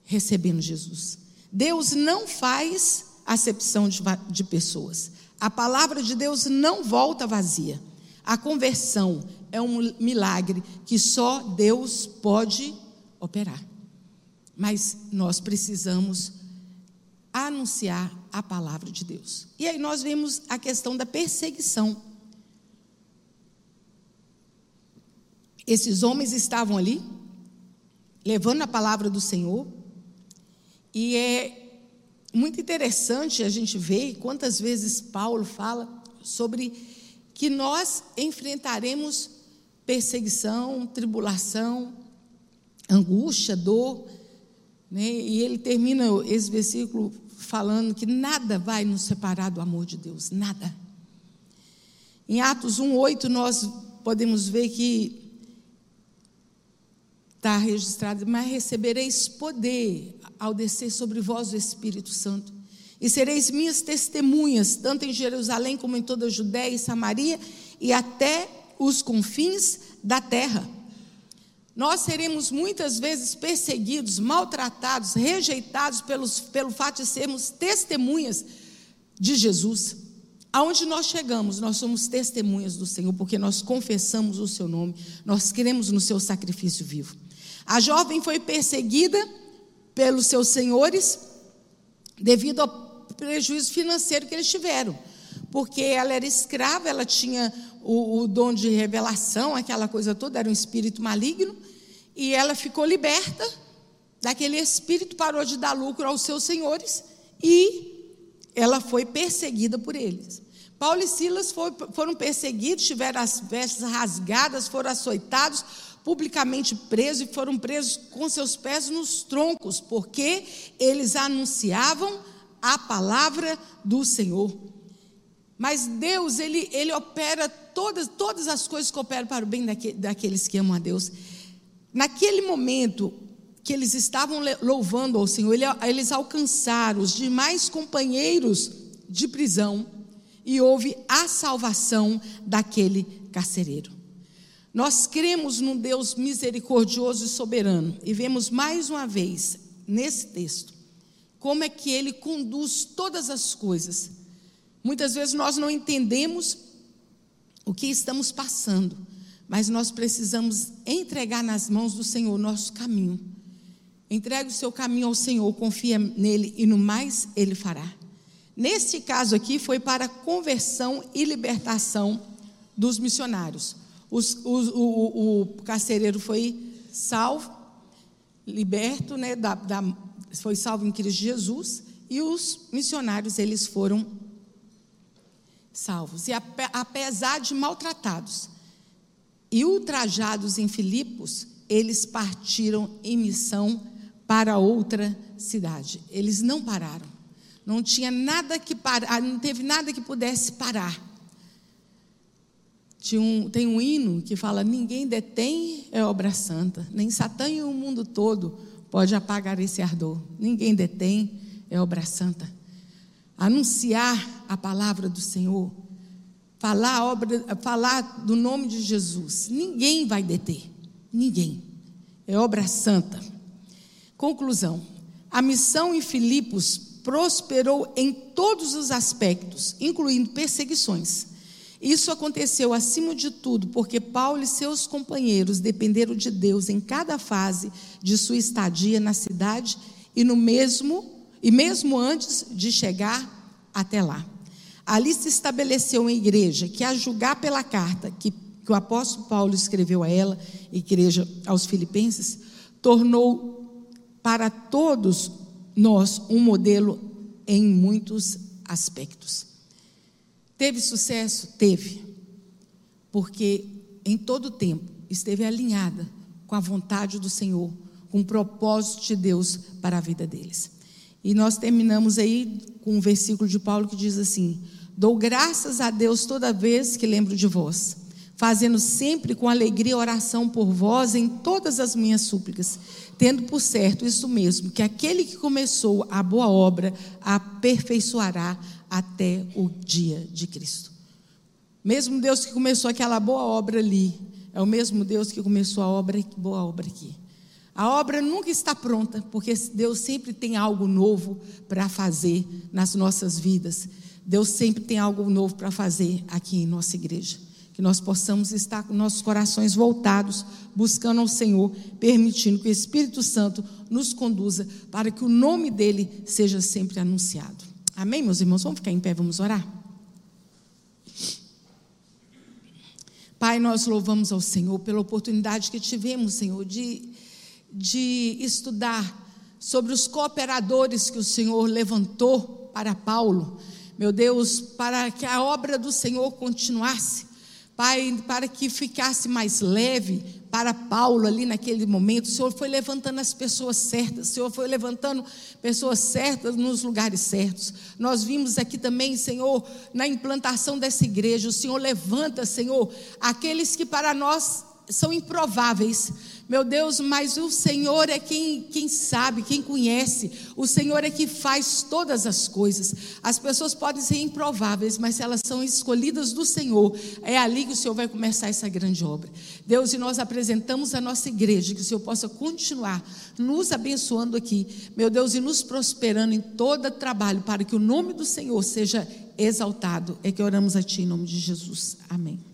recebendo Jesus. Deus não faz acepção de, de pessoas. A palavra de Deus não volta vazia. A conversão é um milagre que só Deus pode operar. Mas nós precisamos anunciar a palavra de Deus. E aí nós vemos a questão da perseguição. Esses homens estavam ali, levando a palavra do Senhor, e é muito interessante a gente ver quantas vezes Paulo fala sobre que nós enfrentaremos perseguição, tribulação, angústia, dor, né? e ele termina esse versículo falando que nada vai nos separar do amor de Deus, nada. Em Atos 1,8 nós podemos ver que está registrado, mas recebereis poder ao descer sobre vós o Espírito Santo. E sereis minhas testemunhas, tanto em Jerusalém como em toda a Judéia e Samaria e até os confins da terra. Nós seremos muitas vezes perseguidos, maltratados, rejeitados pelos, pelo fato de sermos testemunhas de Jesus. Aonde nós chegamos, nós somos testemunhas do Senhor, porque nós confessamos o seu nome, nós cremos no seu sacrifício vivo. A jovem foi perseguida pelos seus senhores devido ao prejuízo financeiro que eles tiveram, porque ela era escrava, ela tinha o, o dom de revelação, aquela coisa toda, era um espírito maligno, e ela ficou liberta daquele espírito, parou de dar lucro aos seus senhores e ela foi perseguida por eles. Paulo e Silas foram perseguidos, tiveram as vestes rasgadas, foram açoitados, publicamente presos e foram presos com seus pés nos troncos, porque eles anunciavam a palavra do Senhor. Mas Deus, ele, ele opera todas, todas as coisas que operam para o bem daqueles que amam a Deus. Naquele momento que eles estavam louvando ao Senhor, eles alcançaram os demais companheiros de prisão e houve a salvação daquele carcereiro. Nós cremos num Deus misericordioso e soberano e vemos mais uma vez nesse texto como é que ele conduz todas as coisas. Muitas vezes nós não entendemos o que estamos passando, mas nós precisamos entregar nas mãos do Senhor nosso caminho. Entregue o seu caminho ao Senhor, confia nele e no mais ele fará. Neste caso aqui foi para conversão e libertação dos missionários. Os, os, o, o, o, carcereiro foi salvo, liberto, né, da, da, foi salvo em Cristo Jesus, e os missionários eles foram salvos. E apesar de maltratados e ultrajados em Filipos, eles partiram em missão para outra cidade. Eles não pararam. Não tinha nada que parar, não teve nada que pudesse parar um, tem um hino que fala: Ninguém detém é obra santa, nem Satã e o mundo todo pode apagar esse ardor. Ninguém detém é obra santa. Anunciar a palavra do Senhor, falar, obra, falar do nome de Jesus, ninguém vai deter, ninguém. É obra santa. Conclusão: a missão em Filipos prosperou em todos os aspectos, incluindo perseguições isso aconteceu acima de tudo porque Paulo e seus companheiros dependeram de Deus em cada fase de sua estadia na cidade e no mesmo e mesmo antes de chegar até lá. Ali se estabeleceu uma igreja que a julgar pela carta que, que o apóstolo Paulo escreveu a ela, igreja aos filipenses, tornou para todos nós um modelo em muitos aspectos. Teve sucesso? Teve. Porque em todo tempo esteve alinhada com a vontade do Senhor, com o propósito de Deus para a vida deles. E nós terminamos aí com um versículo de Paulo que diz assim: Dou graças a Deus toda vez que lembro de vós, fazendo sempre com alegria oração por vós em todas as minhas súplicas, tendo por certo isso mesmo, que aquele que começou a boa obra aperfeiçoará até o dia de Cristo. Mesmo Deus que começou aquela boa obra ali, é o mesmo Deus que começou a obra, boa obra aqui. A obra nunca está pronta, porque Deus sempre tem algo novo para fazer nas nossas vidas. Deus sempre tem algo novo para fazer aqui em nossa igreja. Que nós possamos estar com nossos corações voltados, buscando ao Senhor, permitindo que o Espírito Santo nos conduza para que o nome dele seja sempre anunciado. Amém, meus irmãos? Vamos ficar em pé, vamos orar? Pai, nós louvamos ao Senhor pela oportunidade que tivemos, Senhor, de, de estudar sobre os cooperadores que o Senhor levantou para Paulo. Meu Deus, para que a obra do Senhor continuasse, Pai, para que ficasse mais leve, para Paulo ali naquele momento, o Senhor foi levantando as pessoas certas, o Senhor foi levantando pessoas certas nos lugares certos. Nós vimos aqui também, Senhor, na implantação dessa igreja, o Senhor levanta, Senhor, aqueles que para nós são improváveis, Meu Deus, mas o Senhor é quem, quem sabe, quem conhece. O Senhor é que faz todas as coisas. As pessoas podem ser improváveis, mas se elas são escolhidas do Senhor, é ali que o Senhor vai começar essa grande obra. Deus, e nós apresentamos a nossa igreja, que o Senhor possa continuar nos abençoando aqui, meu Deus, e nos prosperando em todo trabalho, para que o nome do Senhor seja exaltado. É que oramos a Ti em nome de Jesus. Amém.